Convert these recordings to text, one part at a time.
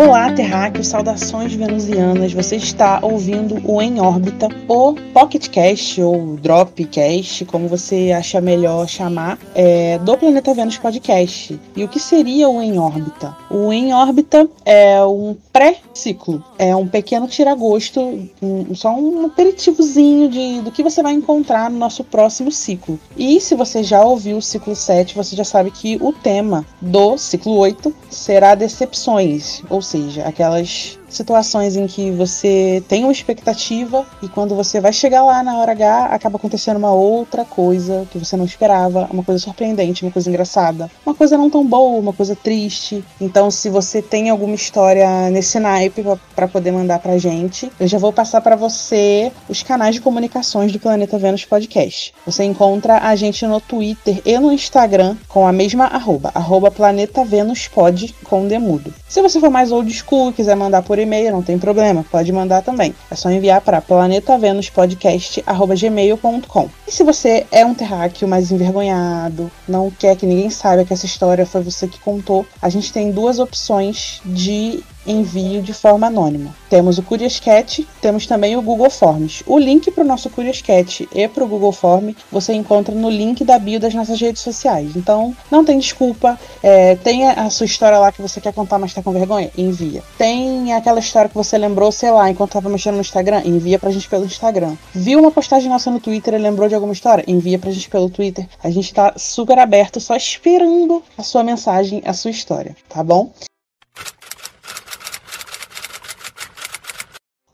Olá, terráqueos, saudações venusianas. Você está ouvindo o Em Órbita, o Pocketcast ou Dropcast, como você acha melhor chamar, é, do Planeta Vênus Podcast. E o que seria o Em Órbita? O Em Órbita é um pré-ciclo, é um pequeno tiragosto, um, só um aperitivozinho de, do que você vai encontrar no nosso próximo ciclo. E se você já ouviu o ciclo 7, você já sabe que o tema do ciclo 8 será decepções, ou seja, aquelas situações em que você tem uma expectativa e quando você vai chegar lá na hora H, acaba acontecendo uma outra coisa que você não esperava, uma coisa surpreendente, uma coisa engraçada, uma coisa não tão boa, uma coisa triste. Então, se você tem alguma história nesse naipe para poder mandar pra gente, eu já vou passar para você os canais de comunicações do Planeta Vênus Podcast. Você encontra a gente no Twitter e no Instagram com a mesma arroba, arroba Planeta Vênus Pod com demudo. Se você for mais old school e quiser mandar por e-mail, não tem problema, pode mandar também. É só enviar para planetavenuspodcast.gmail.com. E se você é um terráqueo mais envergonhado, não quer que ninguém saiba que essa história foi você que contou, a gente tem duas opções de envio de forma anônima. Temos o Curioscat, temos também o Google Forms. O link para o nosso Curioscat e para o Google Form você encontra no link da bio das nossas redes sociais. Então, não tem desculpa. É, tem a sua história lá que você quer contar, mas está com vergonha? Envia. Tem aquela história que você lembrou, sei lá, enquanto estava mexendo no Instagram? Envia para a gente pelo Instagram. Viu uma postagem nossa no Twitter e lembrou de alguma história? Envia para a gente pelo Twitter. A gente está super aberto, só esperando a sua mensagem, a sua história, tá bom?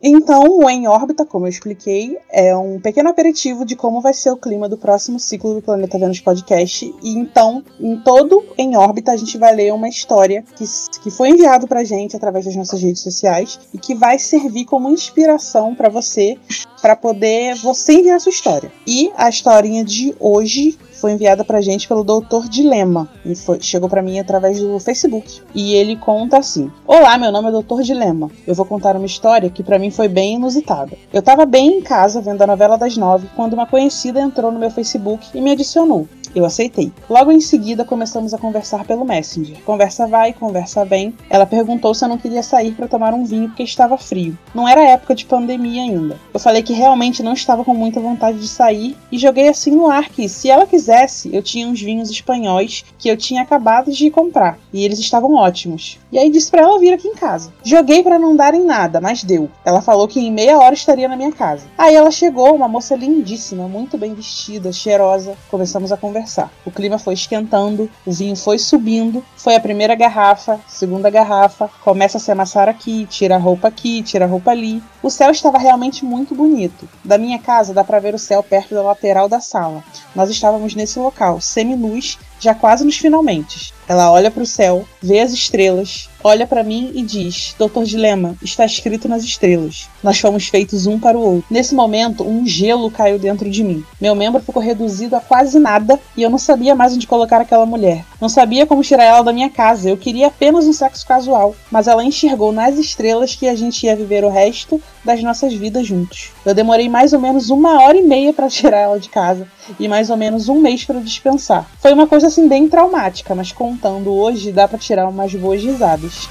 Então, o Em Órbita, como eu expliquei, é um pequeno aperitivo de como vai ser o clima do próximo ciclo do Planeta Vênus Podcast. E então, em todo Em Órbita, a gente vai ler uma história que, que foi enviado pra gente através das nossas redes sociais e que vai servir como inspiração para você, para poder você enviar a sua história. E a historinha de hoje foi enviada pra gente pelo Doutor Dilema. E foi, chegou para mim através do Facebook. E ele conta assim: Olá, meu nome é Doutor Dilema. Eu vou contar uma história que para mim foi bem inusitada. Eu tava bem em casa vendo a novela das nove quando uma conhecida entrou no meu Facebook e me adicionou. Eu aceitei. Logo em seguida, começamos a conversar pelo Messenger. Conversa vai, conversa vem. Ela perguntou se eu não queria sair para tomar um vinho porque estava frio. Não era época de pandemia ainda. Eu falei que realmente não estava com muita vontade de sair e joguei assim no ar que, se ela quisesse, eu tinha uns vinhos espanhóis que eu tinha acabado de comprar e eles estavam ótimos. E aí disse para ela vir aqui em casa. Joguei para não dar em nada, mas deu. Ela falou que em meia hora estaria na minha casa. Aí ela chegou, uma moça lindíssima, muito bem vestida, cheirosa. Começamos a conversar conversar. O clima foi esquentando, o vinho foi subindo, foi a primeira garrafa, segunda garrafa, começa a se amassar aqui, tira a roupa aqui, tira a roupa ali. O céu estava realmente muito bonito. Da minha casa dá para ver o céu perto da lateral da sala. Nós estávamos nesse local, semi-nus, já quase nos finalmente. Ela olha para o céu, vê as estrelas, olha para mim e diz: Doutor Dilema, está escrito nas estrelas. Nós fomos feitos um para o outro. Nesse momento, um gelo caiu dentro de mim. Meu membro ficou reduzido a quase nada e eu não sabia mais onde colocar aquela mulher. Não sabia como tirar ela da minha casa. Eu queria apenas um sexo casual. Mas ela enxergou nas estrelas que a gente ia viver o resto das nossas vidas juntos. Eu demorei mais ou menos uma hora e meia para tirar ela de casa e mais ou menos um mês para dispensar. Foi uma coisa assim bem traumática, mas contando hoje dá para tirar umas boas risadas.